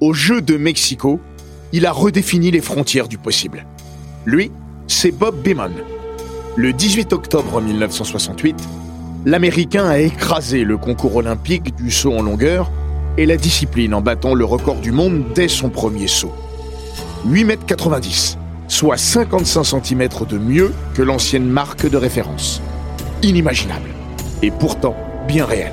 Aux Jeux de Mexico, il a redéfini les frontières du possible. Lui, c'est Bob Beamon. Le 18 octobre 1968, l'Américain a écrasé le concours olympique du saut en longueur et la discipline en battant le record du monde dès son premier saut. 8,90 m, soit 55 cm de mieux que l'ancienne marque de référence. Inimaginable, et pourtant bien réel.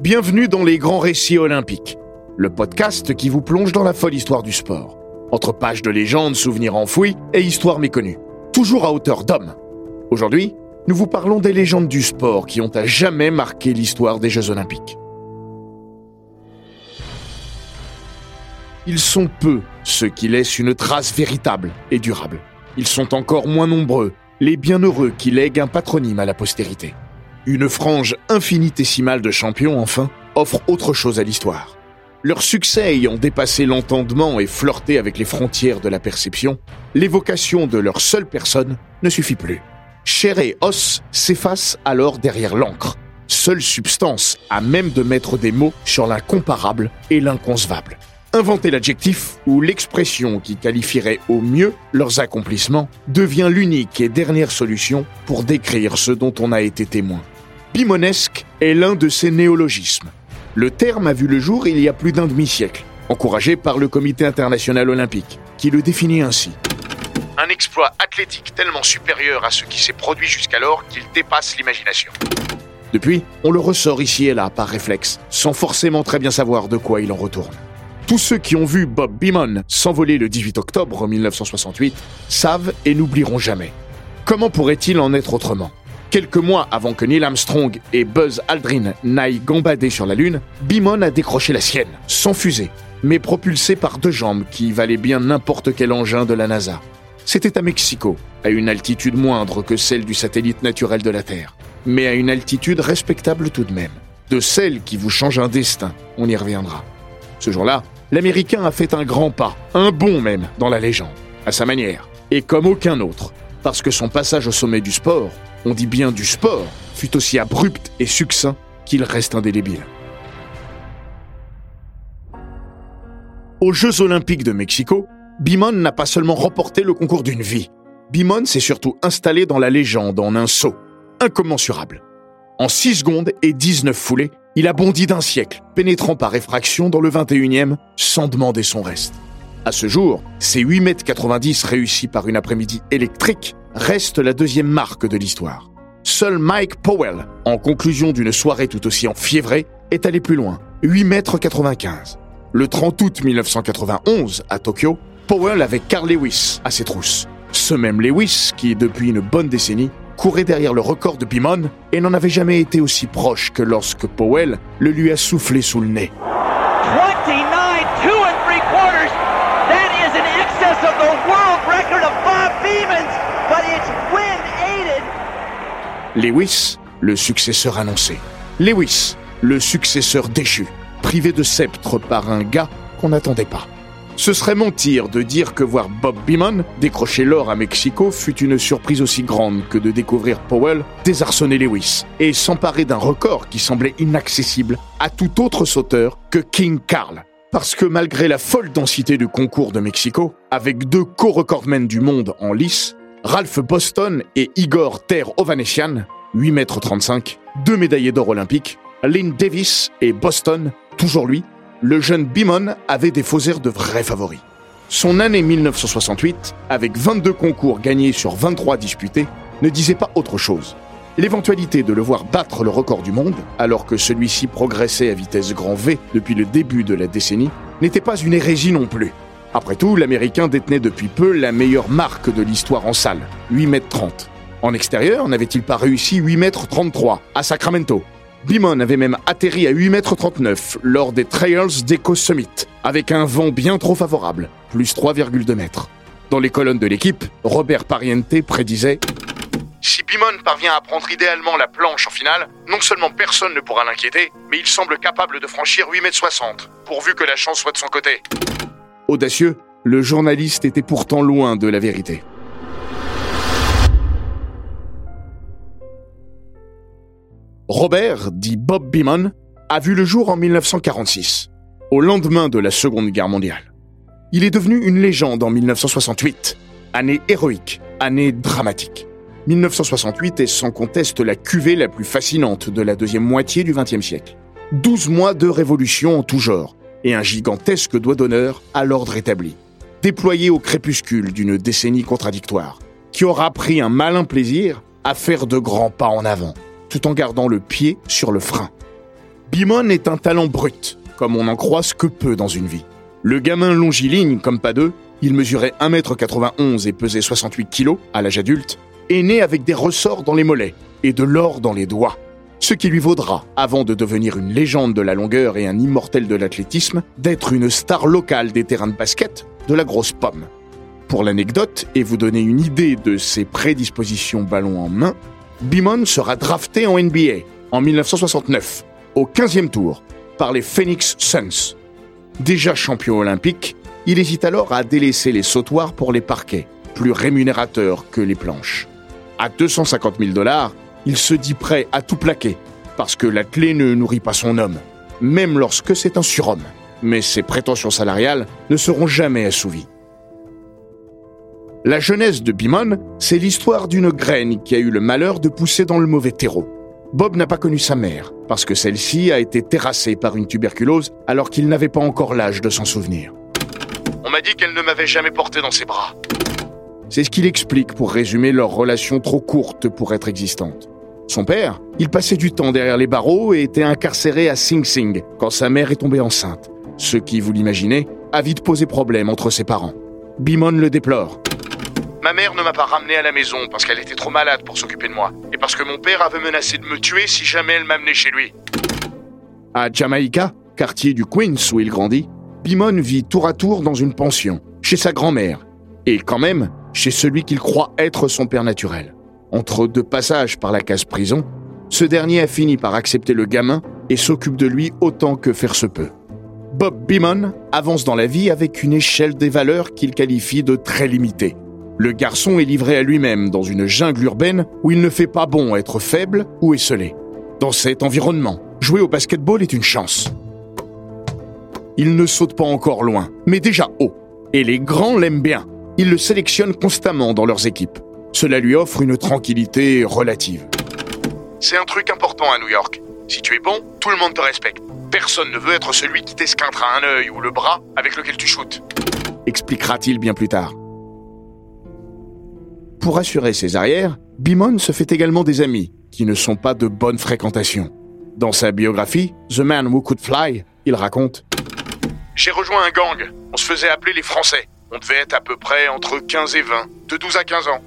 Bienvenue dans les grands récits olympiques, le podcast qui vous plonge dans la folle histoire du sport. Entre pages de légendes, souvenirs enfouis et histoires méconnues, toujours à hauteur d'homme. Aujourd'hui, nous vous parlons des légendes du sport qui ont à jamais marqué l'histoire des Jeux olympiques. Ils sont peu ceux qui laissent une trace véritable et durable. Ils sont encore moins nombreux les bienheureux qui lèguent un patronyme à la postérité. Une frange infinitésimale de champions, enfin, offre autre chose à l'histoire. Leur succès ayant dépassé l'entendement et flirté avec les frontières de la perception, l'évocation de leur seule personne ne suffit plus. Chair et os s'effacent alors derrière l'encre, seule substance à même de mettre des mots sur l'incomparable et l'inconcevable. Inventer l'adjectif ou l'expression qui qualifierait au mieux leurs accomplissements devient l'unique et dernière solution pour décrire ce dont on a été témoin. Bimonesque est l'un de ces néologismes. Le terme a vu le jour il y a plus d'un demi-siècle, encouragé par le Comité international olympique, qui le définit ainsi. Un exploit athlétique tellement supérieur à ce qui s'est produit jusqu'alors qu'il dépasse l'imagination. Depuis, on le ressort ici et là par réflexe, sans forcément très bien savoir de quoi il en retourne. Tous ceux qui ont vu Bob Beamon s'envoler le 18 octobre 1968 savent et n'oublieront jamais. Comment pourrait-il en être autrement? Quelques mois avant que Neil Armstrong et Buzz Aldrin n'aillent gambader sur la Lune, Beamon a décroché la sienne, sans fusée, mais propulsé par deux jambes qui valaient bien n'importe quel engin de la NASA. C'était à Mexico, à une altitude moindre que celle du satellite naturel de la Terre, mais à une altitude respectable tout de même. De celle qui vous change un destin, on y reviendra. Ce jour-là, l'Américain a fait un grand pas, un bond même, dans la légende, à sa manière, et comme aucun autre, parce que son passage au sommet du sport, on dit bien du sport, fut aussi abrupt et succinct qu'il reste indélébile. Aux Jeux olympiques de Mexico, Bimon n'a pas seulement remporté le concours d'une vie. Bimon s'est surtout installé dans la légende en un saut, incommensurable. En 6 secondes et 19 foulées, il a bondi d'un siècle, pénétrant par effraction dans le 21e sans demander son reste. À ce jour, ces 8 mètres 90 réussis par une après-midi électrique restent la deuxième marque de l'histoire. Seul Mike Powell, en conclusion d'une soirée tout aussi enfiévrée, est allé plus loin, 8 mètres 95. Le 30 août 1991, à Tokyo, Powell avait Carl Lewis à ses trousses. Ce même Lewis qui, depuis une bonne décennie, courait derrière le record de Bimon et n'en avait jamais été aussi proche que lorsque Powell le lui a soufflé sous le nez. 29, two and three quarters. That is in excess of the world record of Bob Beeman's, but it's wind aided. Lewis, le successeur annoncé. Lewis, le successeur déchu, privé de sceptre par un gars qu'on n'attendait pas. Ce serait mentir de dire que voir Bob Beamon décrocher l'or à Mexico fut une surprise aussi grande que de découvrir Powell désarçonner Lewis et s'emparer d'un record qui semblait inaccessible à tout autre sauteur que King Carl. Parce que malgré la folle densité du concours de Mexico, avec deux co-recordmen du monde en lice, Ralph Boston et Igor Ter Ovanessian, 8 mètres 35, deux médaillés d'or olympiques, Lynn Davis et Boston, toujours lui, le jeune Bimon avait des faux airs de vrais favoris. Son année 1968, avec 22 concours gagnés sur 23 disputés, ne disait pas autre chose. L'éventualité de le voir battre le record du monde, alors que celui-ci progressait à vitesse grand V depuis le début de la décennie, n'était pas une hérésie non plus. Après tout, l'Américain détenait depuis peu la meilleure marque de l'histoire en salle, 8 mètres 30. En extérieur, n'avait-il pas réussi 8 mètres 33 à Sacramento? Bimon avait même atterri à 8 mètres 39 lors des Trails d'Eco Summit, avec un vent bien trop favorable, plus 3,2 mètres. Dans les colonnes de l'équipe, Robert Pariente prédisait si Bimon parvient à prendre idéalement la planche en finale, non seulement personne ne pourra l'inquiéter, mais il semble capable de franchir 8 mètres 60, pourvu que la chance soit de son côté. Audacieux, le journaliste était pourtant loin de la vérité. Robert, dit Bob Beamon, a vu le jour en 1946, au lendemain de la Seconde Guerre mondiale. Il est devenu une légende en 1968, année héroïque, année dramatique. 1968 est sans conteste la cuvée la plus fascinante de la deuxième moitié du XXe siècle. 12 mois de révolution en tout genre et un gigantesque doigt d'honneur à l'ordre établi, déployé au crépuscule d'une décennie contradictoire, qui aura pris un malin plaisir à faire de grands pas en avant, tout en gardant le pied sur le frein. Bimon est un talent brut, comme on n'en croise que peu dans une vie. Le gamin longiligne comme pas deux, il mesurait 1m91 et pesait 68 kg à l'âge adulte, est né avec des ressorts dans les mollets et de l'or dans les doigts. Ce qui lui vaudra, avant de devenir une légende de la longueur et un immortel de l'athlétisme, d'être une star locale des terrains de basket de la grosse pomme. Pour l'anecdote et vous donner une idée de ses prédispositions ballon en main, Bimon sera drafté en NBA en 1969, au 15e tour, par les Phoenix Suns. Déjà champion olympique, il hésite alors à délaisser les sautoirs pour les parquets, plus rémunérateurs que les planches. À 250 000 dollars, il se dit prêt à tout plaquer, parce que la clé ne nourrit pas son homme, même lorsque c'est un surhomme. Mais ses prétentions salariales ne seront jamais assouvies. La jeunesse de Bimon, c'est l'histoire d'une graine qui a eu le malheur de pousser dans le mauvais terreau. Bob n'a pas connu sa mère, parce que celle-ci a été terrassée par une tuberculose alors qu'il n'avait pas encore l'âge de s'en souvenir. On m'a dit qu'elle ne m'avait jamais porté dans ses bras. C'est ce qu'il explique pour résumer leur relation trop courte pour être existante. Son père, il passait du temps derrière les barreaux et était incarcéré à Sing Sing quand sa mère est tombée enceinte. Ce qui, vous l'imaginez, a vite posé problème entre ses parents. Bimon le déplore. Ma mère ne m'a pas ramené à la maison parce qu'elle était trop malade pour s'occuper de moi et parce que mon père avait menacé de me tuer si jamais elle m'amenait chez lui. À Jamaïca, quartier du Queens où il grandit, Bimon vit tour à tour dans une pension, chez sa grand-mère, et quand même chez celui qu'il croit être son père naturel. Entre deux passages par la case prison, ce dernier a fini par accepter le gamin et s'occupe de lui autant que faire se peut. Bob Beamon avance dans la vie avec une échelle des valeurs qu'il qualifie de très limitée. Le garçon est livré à lui-même dans une jungle urbaine où il ne fait pas bon être faible ou esselé. Dans cet environnement, jouer au basketball est une chance. Il ne saute pas encore loin, mais déjà haut. Et les grands l'aiment bien. Ils le sélectionnent constamment dans leurs équipes. Cela lui offre une tranquillité relative. C'est un truc important à New York. Si tu es bon, tout le monde te respecte. Personne ne veut être celui qui t'esquintre un œil ou le bras avec lequel tu shootes. Expliquera-t-il bien plus tard. Pour assurer ses arrières, Bimon se fait également des amis, qui ne sont pas de bonne fréquentation. Dans sa biographie, The Man Who Could Fly, il raconte J'ai rejoint un gang. On se faisait appeler les Français. On devait être à peu près entre 15 et 20, de 12 à 15 ans.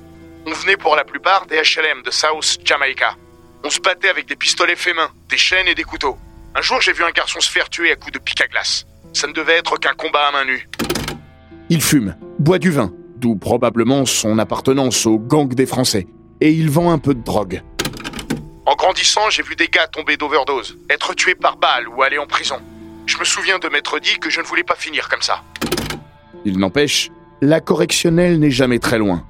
On venait pour la plupart des HLM de South Jamaica. On se battait avec des pistolets faits main, des chaînes et des couteaux. Un jour, j'ai vu un garçon se faire tuer à coups de pic à glace. Ça ne devait être qu'un combat à main nue. Il fume, boit du vin, d'où probablement son appartenance au gang des Français, et il vend un peu de drogue. En grandissant, j'ai vu des gars tomber d'overdose, être tués par balle ou aller en prison. Je me souviens de m'être dit que je ne voulais pas finir comme ça. Il n'empêche, la correctionnelle n'est jamais très loin.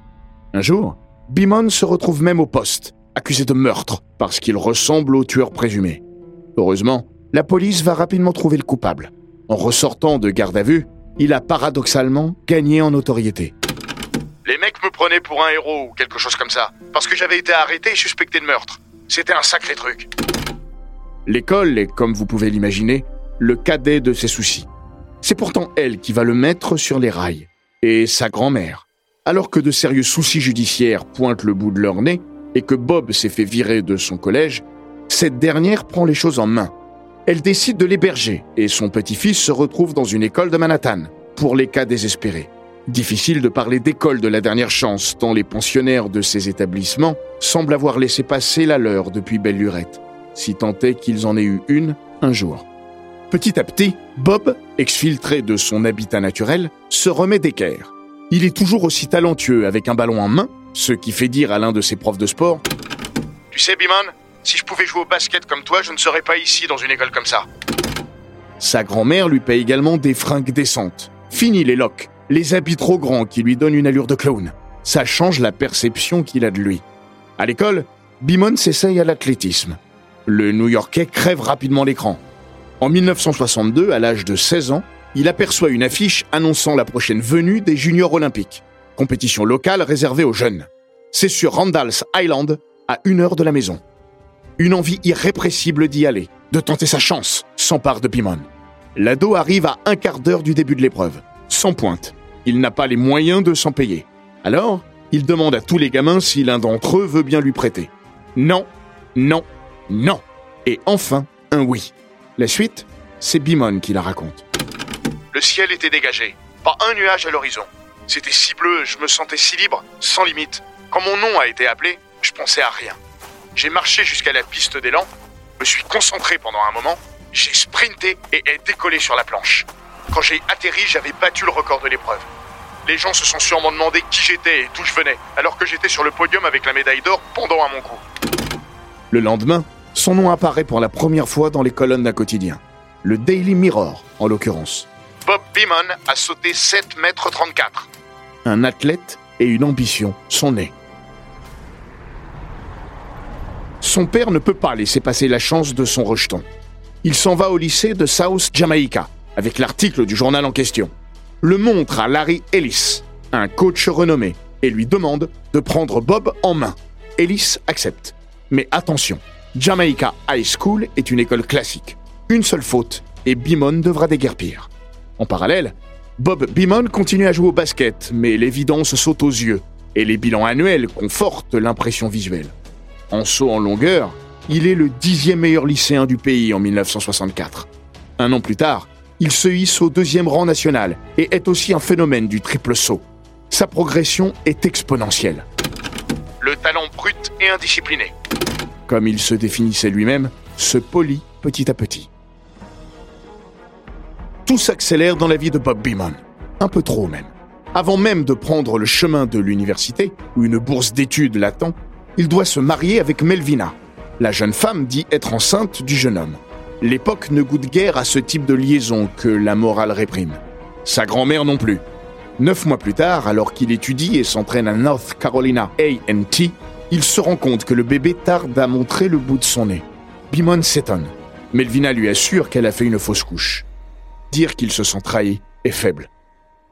Un jour, Bimon se retrouve même au poste, accusé de meurtre, parce qu'il ressemble au tueur présumé. Heureusement, la police va rapidement trouver le coupable. En ressortant de garde à vue, il a paradoxalement gagné en notoriété. Les mecs me prenaient pour un héros ou quelque chose comme ça, parce que j'avais été arrêté et suspecté de meurtre. C'était un sacré truc. L'école est, comme vous pouvez l'imaginer, le cadet de ses soucis. C'est pourtant elle qui va le mettre sur les rails. Et sa grand-mère. Alors que de sérieux soucis judiciaires pointent le bout de leur nez et que Bob s'est fait virer de son collège, cette dernière prend les choses en main. Elle décide de l'héberger et son petit-fils se retrouve dans une école de Manhattan pour les cas désespérés. Difficile de parler d'école de la dernière chance, tant les pensionnaires de ces établissements semblent avoir laissé passer la leur depuis belle lurette, si tant est qu'ils en aient eu une un jour. Petit à petit, Bob, exfiltré de son habitat naturel, se remet d'équerre. Il est toujours aussi talentueux avec un ballon en main, ce qui fait dire à l'un de ses profs de sport Tu sais, Bimon, si je pouvais jouer au basket comme toi, je ne serais pas ici dans une école comme ça. Sa grand-mère lui paye également des fringues décentes. Fini les locks, les habits trop grands qui lui donnent une allure de clown. Ça change la perception qu'il a de lui. À l'école, Bimon s'essaye à l'athlétisme. Le New-Yorkais crève rapidement l'écran. En 1962, à l'âge de 16 ans, il aperçoit une affiche annonçant la prochaine venue des juniors olympiques, compétition locale réservée aux jeunes. C'est sur Randall's Island, à une heure de la maison. Une envie irrépressible d'y aller, de tenter sa chance, s'empare de Bimon. L'ado arrive à un quart d'heure du début de l'épreuve, sans pointe, il n'a pas les moyens de s'en payer. Alors, il demande à tous les gamins si l'un d'entre eux veut bien lui prêter. Non, non, non. Et enfin, un oui. La suite, c'est Bimon qui la raconte. Le ciel était dégagé, pas un nuage à l'horizon. C'était si bleu, je me sentais si libre, sans limite. Quand mon nom a été appelé, je pensais à rien. J'ai marché jusqu'à la piste d'élan, me suis concentré pendant un moment, j'ai sprinté et ai décollé sur la planche. Quand j'ai atterri, j'avais battu le record de l'épreuve. Les gens se sont sûrement demandé qui j'étais et d'où je venais, alors que j'étais sur le podium avec la médaille d'or pendant à mon cou. Le lendemain, son nom apparaît pour la première fois dans les colonnes d'un quotidien. Le Daily Mirror, en l'occurrence. Bob Beamon a sauté 7 mètres 34. Un athlète et une ambition sont nés. Son père ne peut pas laisser passer la chance de son rejeton. Il s'en va au lycée de South Jamaica, avec l'article du journal en question, le montre à Larry Ellis, un coach renommé, et lui demande de prendre Bob en main. Ellis accepte. Mais attention, Jamaica High School est une école classique. Une seule faute, et Bimon devra déguerpir. En parallèle, Bob Bimon continue à jouer au basket, mais l'évidence saute aux yeux, et les bilans annuels confortent l'impression visuelle. En saut en longueur, il est le dixième meilleur lycéen du pays en 1964. Un an plus tard, il se hisse au deuxième rang national et est aussi un phénomène du triple saut. Sa progression est exponentielle. Le talent brut et indiscipliné. Comme il se définissait lui-même, se polit petit à petit. Tout s'accélère dans la vie de Bob Beamon. Un peu trop même. Avant même de prendre le chemin de l'université, où une bourse d'études l'attend, il doit se marier avec Melvina. La jeune femme dit être enceinte du jeune homme. L'époque ne goûte guère à ce type de liaison que la morale réprime. Sa grand-mère non plus. Neuf mois plus tard, alors qu'il étudie et s'entraîne à North Carolina A&T, il se rend compte que le bébé tarde à montrer le bout de son nez. Bimon s'étonne. Melvina lui assure qu'elle a fait une fausse couche. Dire qu'il se sent trahi est faible.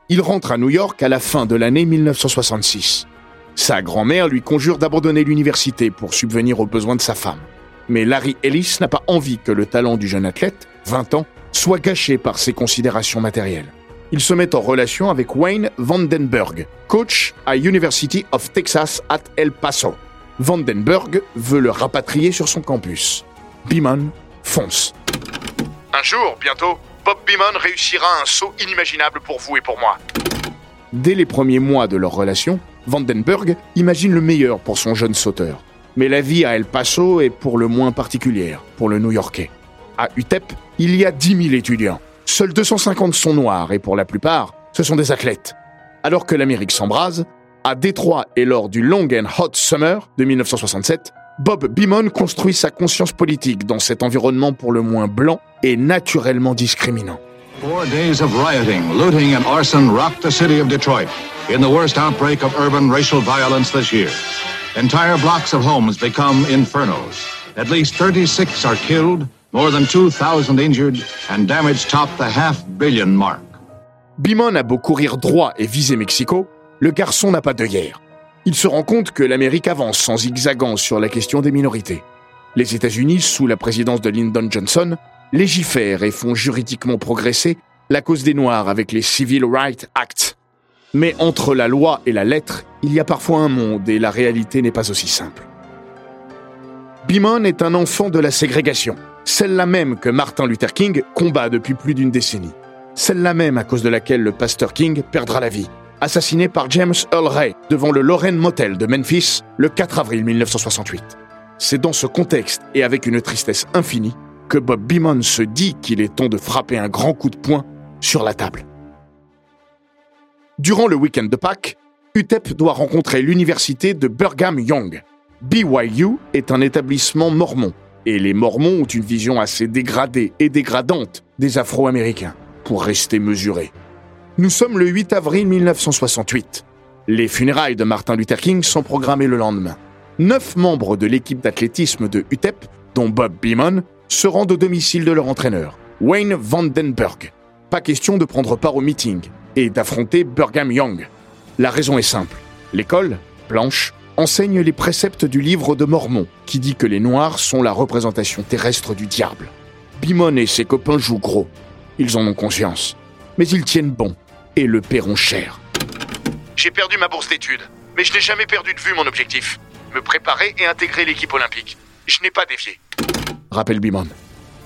Il rentre à New York à la fin de l'année 1966. Sa grand-mère lui conjure d'abandonner l'université pour subvenir aux besoins de sa femme. Mais Larry Ellis n'a pas envie que le talent du jeune athlète, 20 ans, soit gâché par ses considérations matérielles. Il se met en relation avec Wayne Vandenberg, coach à University of Texas at El Paso. Vandenberg veut le rapatrier sur son campus. Beeman fonce. Un jour, bientôt, Bob Beamon réussira un saut inimaginable pour vous et pour moi. Dès les premiers mois de leur relation, Vandenberg imagine le meilleur pour son jeune sauteur. Mais la vie à El Paso est pour le moins particulière pour le New-Yorkais. À UTEP, il y a 10 000 étudiants. Seuls 250 sont noirs et pour la plupart, ce sont des athlètes. Alors que l'Amérique s'embrase, à Détroit et lors du Long and Hot Summer de 1967, Bob Beamon construit sa conscience politique dans cet environnement pour le moins blanc et naturellement discriminant. Four days of rioting, looting and arson rocked the city of Detroit in the worst outbreak of urban racial violence this year. Entire blocks of homes become infernos. At least 36 are killed, more than 2,000 injured, and damage topped the half billion mark. Bimon a beau courir droit et viser Mexico, le garçon n'a pas de guerre. Il se rend compte que l'Amérique avance en zigzagant sur la question des minorités. Les États-Unis, sous la présidence de Lyndon Johnson, légifèrent et font juridiquement progresser la cause des Noirs avec les Civil Rights Act. Mais entre la loi et la lettre, il y a parfois un monde et la réalité n'est pas aussi simple. Beamon est un enfant de la ségrégation, celle-là même que Martin Luther King combat depuis plus d'une décennie, celle-là même à cause de laquelle le pasteur King perdra la vie, assassiné par James Earl Ray devant le Lorraine Motel de Memphis le 4 avril 1968. C'est dans ce contexte et avec une tristesse infinie que Bob Beamon se dit qu'il est temps de frapper un grand coup de poing sur la table. Durant le week-end de Pâques, UTEP doit rencontrer l'université de Brigham Young. BYU est un établissement mormon, et les mormons ont une vision assez dégradée et dégradante des Afro-Américains, pour rester mesurés. Nous sommes le 8 avril 1968. Les funérailles de Martin Luther King sont programmées le lendemain. Neuf membres de l'équipe d'athlétisme de UTEP, dont Bob Beamon, se rendent au domicile de leur entraîneur, Wayne Vandenberg. Pas question de prendre part au meeting et d'affronter Brigham Young. La raison est simple. L'école, blanche, enseigne les préceptes du livre de Mormon, qui dit que les Noirs sont la représentation terrestre du diable. Bimon et ses copains jouent gros. Ils en ont conscience. Mais ils tiennent bon et le paieront cher. J'ai perdu ma bourse d'études, mais je n'ai jamais perdu de vue mon objectif. Me préparer et intégrer l'équipe olympique. Je n'ai pas dévié. Rappelle Bimon.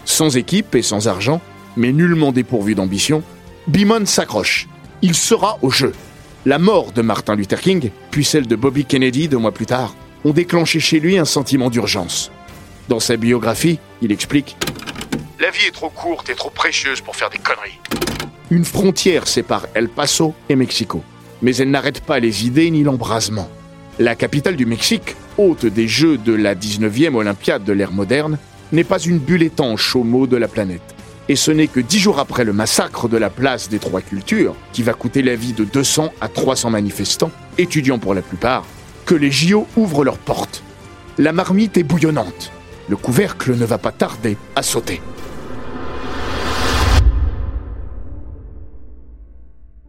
Sans équipe et sans argent, mais nullement dépourvu d'ambition, Bimon s'accroche. Il sera au jeu. La mort de Martin Luther King, puis celle de Bobby Kennedy deux mois plus tard, ont déclenché chez lui un sentiment d'urgence. Dans sa biographie, il explique La vie est trop courte et trop précieuse pour faire des conneries. Une frontière sépare El Paso et Mexico, mais elle n'arrête pas les idées ni l'embrasement. La capitale du Mexique, hôte des Jeux de la 19e Olympiade de l'ère moderne, n'est pas une bulle étanche aux maux de la planète. Et ce n'est que dix jours après le massacre de la place des Trois Cultures, qui va coûter la vie de 200 à 300 manifestants, étudiants pour la plupart, que les JO ouvrent leurs portes. La marmite est bouillonnante. Le couvercle ne va pas tarder à sauter.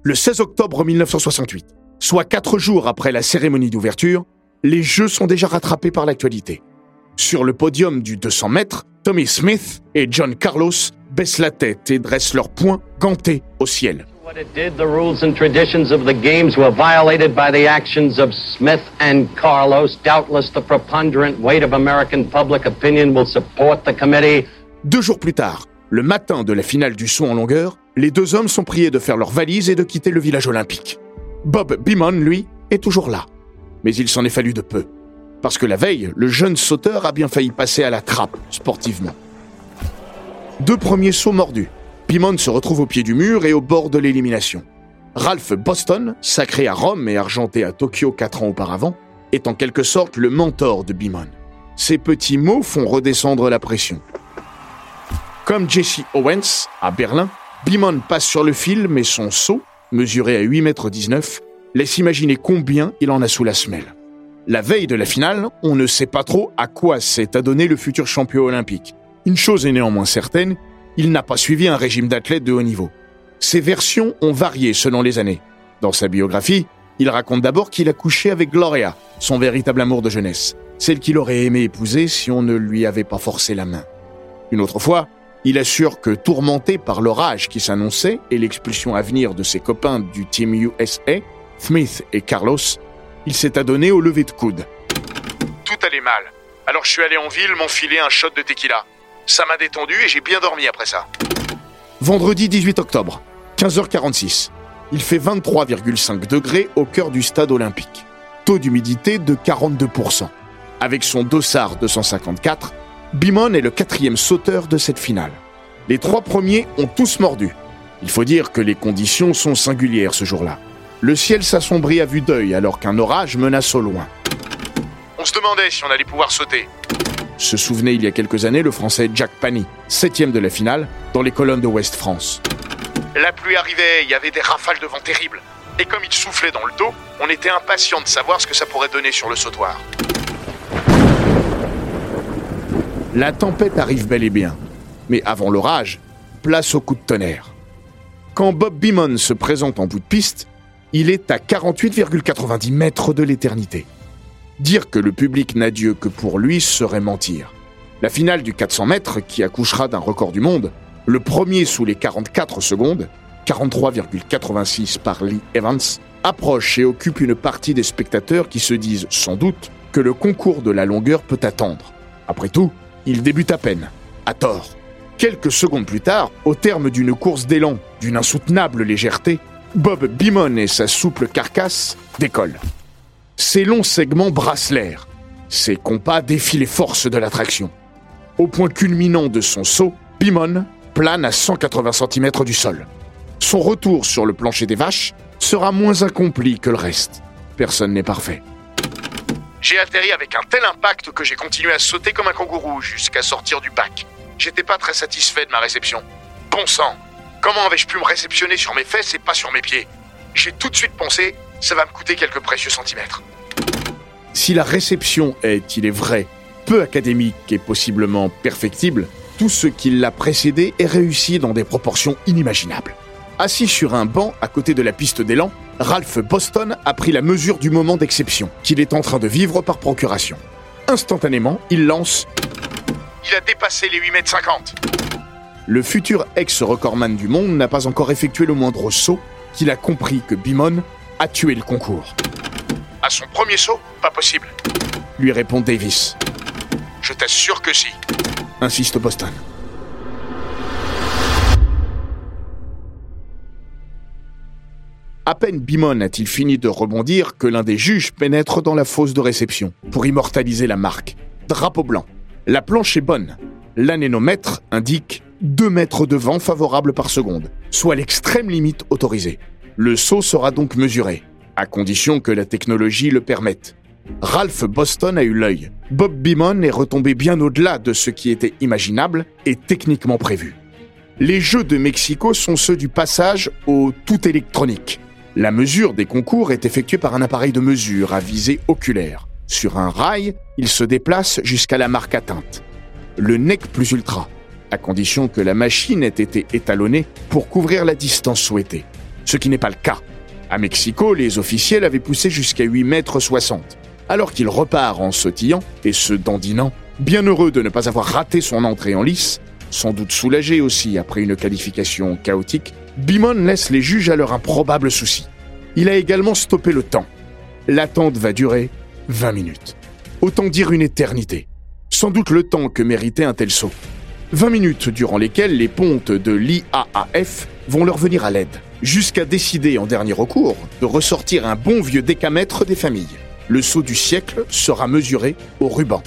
Le 16 octobre 1968, soit quatre jours après la cérémonie d'ouverture, les Jeux sont déjà rattrapés par l'actualité. Sur le podium du 200 mètres, Tommy Smith et John Carlos baissent la tête et dressent leurs poings gantés au ciel. What it did, the rules and traditions of the games were violated by the actions of Smith and Carlos. Doubtless the preponderant weight of American public opinion will support the committee. Deux jours plus tard, le matin de la finale du saut en longueur, les deux hommes sont priés de faire leurs valises et de quitter le village olympique. Bob Beamon, lui, est toujours là. Mais il s'en est fallu de peu. Parce que la veille, le jeune sauteur a bien failli passer à la trappe, sportivement. Deux premiers sauts mordus. Pimon se retrouve au pied du mur et au bord de l'élimination. Ralph Boston, sacré à Rome et argenté à Tokyo quatre ans auparavant, est en quelque sorte le mentor de Bimon. Ces petits mots font redescendre la pression. Comme Jesse Owens, à Berlin, Bimon passe sur le fil, mais son saut, mesuré à 8,19 m, laisse imaginer combien il en a sous la semelle. La veille de la finale, on ne sait pas trop à quoi s'est adonné le futur champion olympique. Une chose est néanmoins certaine, il n'a pas suivi un régime d'athlète de haut niveau. Ses versions ont varié selon les années. Dans sa biographie, il raconte d'abord qu'il a couché avec Gloria, son véritable amour de jeunesse, celle qu'il aurait aimé épouser si on ne lui avait pas forcé la main. Une autre fois, il assure que tourmenté par l'orage qui s'annonçait et l'expulsion à venir de ses copains du Team USA, Smith et Carlos, il s'est adonné au lever de coude. Tout allait mal. Alors je suis allé en ville m'enfiler un shot de tequila. Ça m'a détendu et j'ai bien dormi après ça. Vendredi 18 octobre, 15h46. Il fait 23,5 degrés au cœur du stade olympique. Taux d'humidité de 42%. Avec son dossard 254, Bimon est le quatrième sauteur de cette finale. Les trois premiers ont tous mordu. Il faut dire que les conditions sont singulières ce jour-là. Le ciel s'assombrit à vue d'œil alors qu'un orage menace au loin. On se demandait si on allait pouvoir sauter. Se souvenait il y a quelques années le français Jack Pani, septième de la finale, dans les colonnes de West France. La pluie arrivait, il y avait des rafales de vent terribles. Et comme il soufflait dans le dos, on était impatient de savoir ce que ça pourrait donner sur le sautoir. La tempête arrive bel et bien. Mais avant l'orage, place au coup de tonnerre. Quand Bob Beamon se présente en bout de piste, il est à 48,90 mètres de l'éternité. Dire que le public n'a Dieu que pour lui serait mentir. La finale du 400 mètres, qui accouchera d'un record du monde, le premier sous les 44 secondes, 43,86 par Lee Evans, approche et occupe une partie des spectateurs qui se disent sans doute que le concours de la longueur peut attendre. Après tout, il débute à peine, à tort. Quelques secondes plus tard, au terme d'une course d'élan d'une insoutenable légèreté, Bob Beamon et sa souple carcasse décollent. Ses longs segments brassent l'air. Ses compas défient les forces de l'attraction. Au point culminant de son saut, Beamon plane à 180 cm du sol. Son retour sur le plancher des vaches sera moins accompli que le reste. Personne n'est parfait. J'ai atterri avec un tel impact que j'ai continué à sauter comme un kangourou jusqu'à sortir du bac. J'étais pas très satisfait de ma réception. Bon sang Comment avais-je pu me réceptionner sur mes fesses et pas sur mes pieds? J'ai tout de suite pensé, ça va me coûter quelques précieux centimètres. Si la réception est, il est vrai, peu académique et possiblement perfectible, tout ce qui l'a précédé est réussi dans des proportions inimaginables. Assis sur un banc à côté de la piste d'élan, Ralph Boston a pris la mesure du moment d'exception qu'il est en train de vivre par procuration. Instantanément, il lance Il a dépassé les 8 mètres 50. Le futur ex-recordman du monde n'a pas encore effectué le moindre saut qu'il a compris que Bimon a tué le concours. À son premier saut Pas possible. Lui répond Davis. Je t'assure que si. Insiste Boston. À peine Bimon a-t-il fini de rebondir que l'un des juges pénètre dans la fosse de réception pour immortaliser la marque. Drapeau blanc. La planche est bonne. L'anénomètre indique 2 mètres de vent favorable par seconde, soit l'extrême limite autorisée. Le saut sera donc mesuré, à condition que la technologie le permette. Ralph Boston a eu l'œil. Bob Beamon est retombé bien au-delà de ce qui était imaginable et techniquement prévu. Les Jeux de Mexico sont ceux du passage au tout électronique. La mesure des concours est effectuée par un appareil de mesure à visée oculaire. Sur un rail, il se déplace jusqu'à la marque atteinte. Le NEC plus ultra, à condition que la machine ait été étalonnée pour couvrir la distance souhaitée. Ce qui n'est pas le cas. À Mexico, les officiels avaient poussé jusqu'à 8 mètres 60. Alors qu'il repart en sautillant et se dandinant, bien heureux de ne pas avoir raté son entrée en lice, sans doute soulagé aussi après une qualification chaotique, Bimon laisse les juges à leur improbable souci. Il a également stoppé le temps. L'attente va durer 20 minutes. Autant dire une éternité. Sans doute le temps que méritait un tel saut. 20 minutes durant lesquelles les pontes de l'IAAF vont leur venir à l'aide, jusqu'à décider en dernier recours de ressortir un bon vieux décamètre des familles. Le saut du siècle sera mesuré au ruban.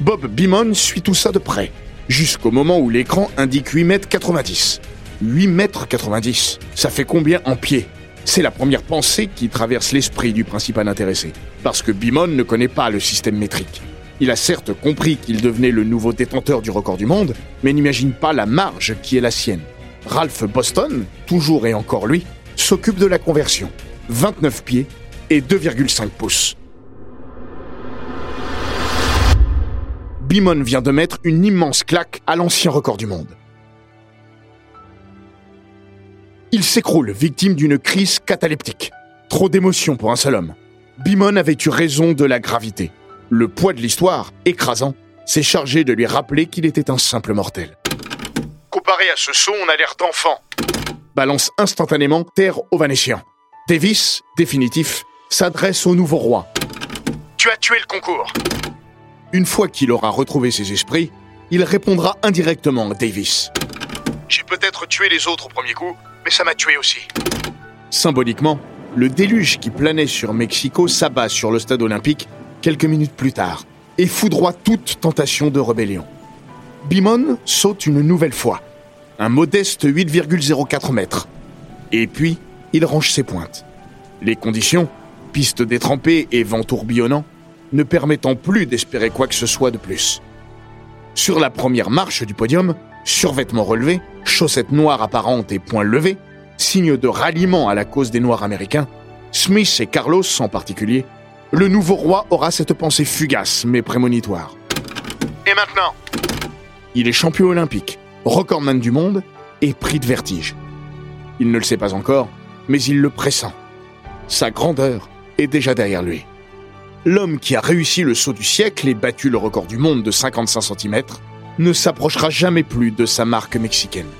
Bob Beamon suit tout ça de près, jusqu'au moment où l'écran indique 8 mètres 90. 8 mètres 90, ça fait combien en pieds C'est la première pensée qui traverse l'esprit du principal intéressé, parce que Beamon ne connaît pas le système métrique. Il a certes compris qu'il devenait le nouveau détenteur du record du monde, mais n'imagine pas la marge qui est la sienne. Ralph Boston, toujours et encore lui, s'occupe de la conversion. 29 pieds et 2,5 pouces. Bimon vient de mettre une immense claque à l'ancien record du monde. Il s'écroule, victime d'une crise cataleptique. Trop d'émotions pour un seul homme. Bimon avait eu raison de la gravité. Le poids de l'histoire, écrasant, s'est chargé de lui rappeler qu'il était un simple mortel. Comparé à ce saut, on a l'air d'enfant. Balance instantanément terre au Vanétien. Davis, définitif, s'adresse au nouveau roi. Tu as tué le concours. Une fois qu'il aura retrouvé ses esprits, il répondra indirectement à Davis. J'ai peut-être tué les autres au premier coup, mais ça m'a tué aussi. Symboliquement, le déluge qui planait sur Mexico s'abat sur le stade olympique quelques minutes plus tard et foudroie toute tentation de rébellion. Bimon saute une nouvelle fois, un modeste 8,04 mètres. Et puis, il range ses pointes. Les conditions, piste détrempée et vent tourbillonnant, ne permettant plus d'espérer quoi que ce soit de plus. Sur la première marche du podium, survêtement relevé, chaussettes noires apparentes et poings levés, signe de ralliement à la cause des Noirs américains, Smith et Carlos en particulier, le nouveau roi aura cette pensée fugace mais prémonitoire. Et maintenant Il est champion olympique, recordman du monde et pris de vertige. Il ne le sait pas encore, mais il le pressent. Sa grandeur est déjà derrière lui. L'homme qui a réussi le saut du siècle et battu le record du monde de 55 cm ne s'approchera jamais plus de sa marque mexicaine.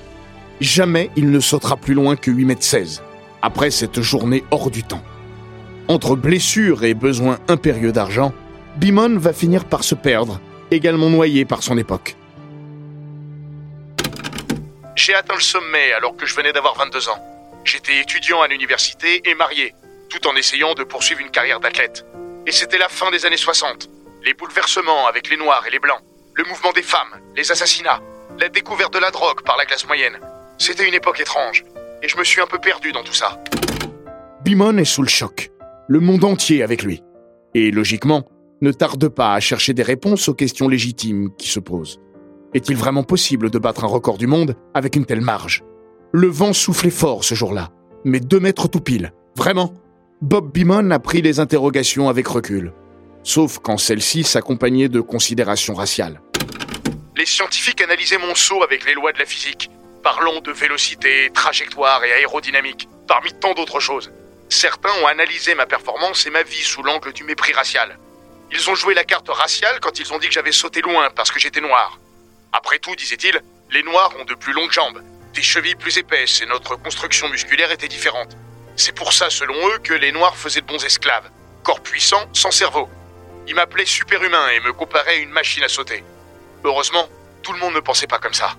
Jamais il ne sautera plus loin que 8 mètres 16 après cette journée hors du temps. Entre blessures et besoins impérieux d'argent, Bimon va finir par se perdre, également noyé par son époque. J'ai atteint le sommet alors que je venais d'avoir 22 ans. J'étais étudiant à l'université et marié, tout en essayant de poursuivre une carrière d'athlète. Et c'était la fin des années 60. Les bouleversements avec les Noirs et les Blancs, le mouvement des femmes, les assassinats, la découverte de la drogue par la classe moyenne. C'était une époque étrange, et je me suis un peu perdu dans tout ça. Bimon est sous le choc, le monde entier avec lui. Et logiquement, ne tarde pas à chercher des réponses aux questions légitimes qui se posent. Est-il vraiment possible de battre un record du monde avec une telle marge? Le vent soufflait fort ce jour-là, mais deux mètres tout pile. Vraiment? Bob Beamon a pris les interrogations avec recul, sauf quand celles-ci s'accompagnaient de considérations raciales. Les scientifiques analysaient mon saut avec les lois de la physique, parlant de vélocité, trajectoire et aérodynamique, parmi tant d'autres choses. Certains ont analysé ma performance et ma vie sous l'angle du mépris racial. Ils ont joué la carte raciale quand ils ont dit que j'avais sauté loin parce que j'étais noir. Après tout, disait-il, les noirs ont de plus longues jambes, des chevilles plus épaisses et notre construction musculaire était différente. C'est pour ça, selon eux, que les noirs faisaient de bons esclaves. Corps puissant, sans cerveau. Ils m'appelaient superhumain et me comparaient à une machine à sauter. Heureusement, tout le monde ne pensait pas comme ça.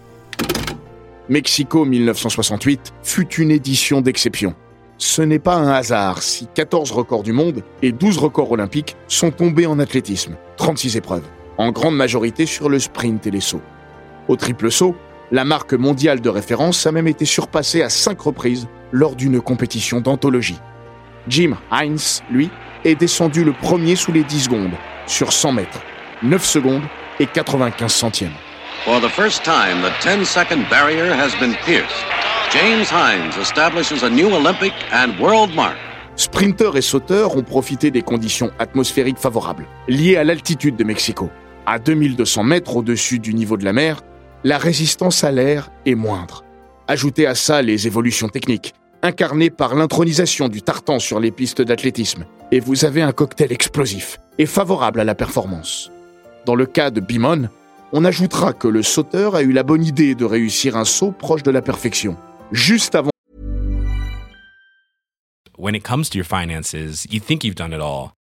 Mexico 1968 fut une édition d'exception. Ce n'est pas un hasard si 14 records du monde et 12 records olympiques sont tombés en athlétisme, 36 épreuves, en grande majorité sur le sprint et les sauts. Au triple saut, la marque mondiale de référence a même été surpassée à 5 reprises lors d'une compétition d'anthologie. Jim Hines, lui, est descendu le premier sous les 10 secondes, sur 100 mètres, 9 secondes et 95 centièmes. For the first time, the 10-second barrier has been pierced. James Hines establishes a new Olympic and world mark. Sprinteurs et sauteurs ont profité des conditions atmosphériques favorables, liées à l'altitude de Mexico. À 2200 mètres au-dessus du niveau de la mer, la résistance à l'air est moindre. Ajoutez à ça les évolutions techniques, incarnées par l'intronisation du tartan sur les pistes d'athlétisme, et vous avez un cocktail explosif et favorable à la performance. Dans le cas de Bimon, on ajoutera que le sauteur a eu la bonne idée de réussir un saut proche de la perfection, juste avant. It all.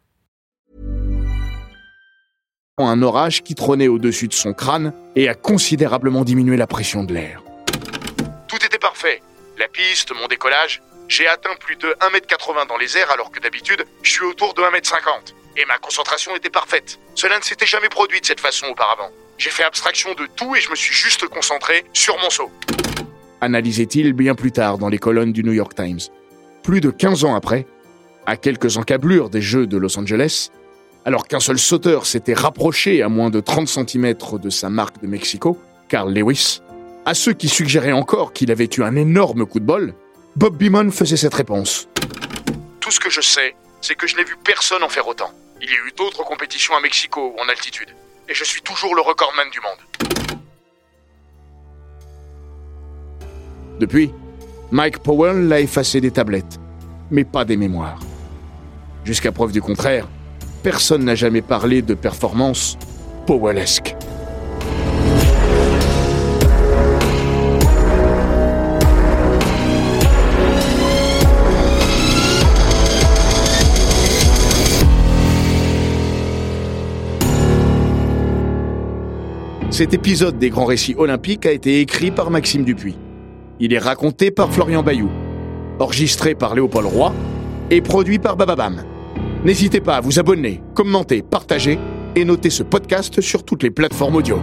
Un orage qui trônait au-dessus de son crâne et a considérablement diminué la pression de l'air. Tout était parfait. La piste, mon décollage. J'ai atteint plus de 1m80 dans les airs alors que d'habitude, je suis autour de 1m50. Et ma concentration était parfaite. Cela ne s'était jamais produit de cette façon auparavant. J'ai fait abstraction de tout et je me suis juste concentré sur mon saut. Analysait-il bien plus tard dans les colonnes du New York Times. Plus de 15 ans après, à quelques encablures des Jeux de Los Angeles, alors qu'un seul sauteur s'était rapproché à moins de 30 cm de sa marque de Mexico, Carl Lewis, à ceux qui suggéraient encore qu'il avait eu un énorme coup de bol, Bob Beamon faisait cette réponse. Tout ce que je sais, c'est que je n'ai vu personne en faire autant. Il y a eu d'autres compétitions à Mexico ou en altitude. Et je suis toujours le recordman du monde. Depuis, Mike Powell l'a effacé des tablettes, mais pas des mémoires. Jusqu'à preuve du contraire, personne n'a jamais parlé de performance Powellesque. Cet épisode des grands récits olympiques a été écrit par Maxime Dupuis. Il est raconté par Florian Bayou, enregistré par Léopold Roy et produit par Bababam. N'hésitez pas à vous abonner, commenter, partager et noter ce podcast sur toutes les plateformes audio.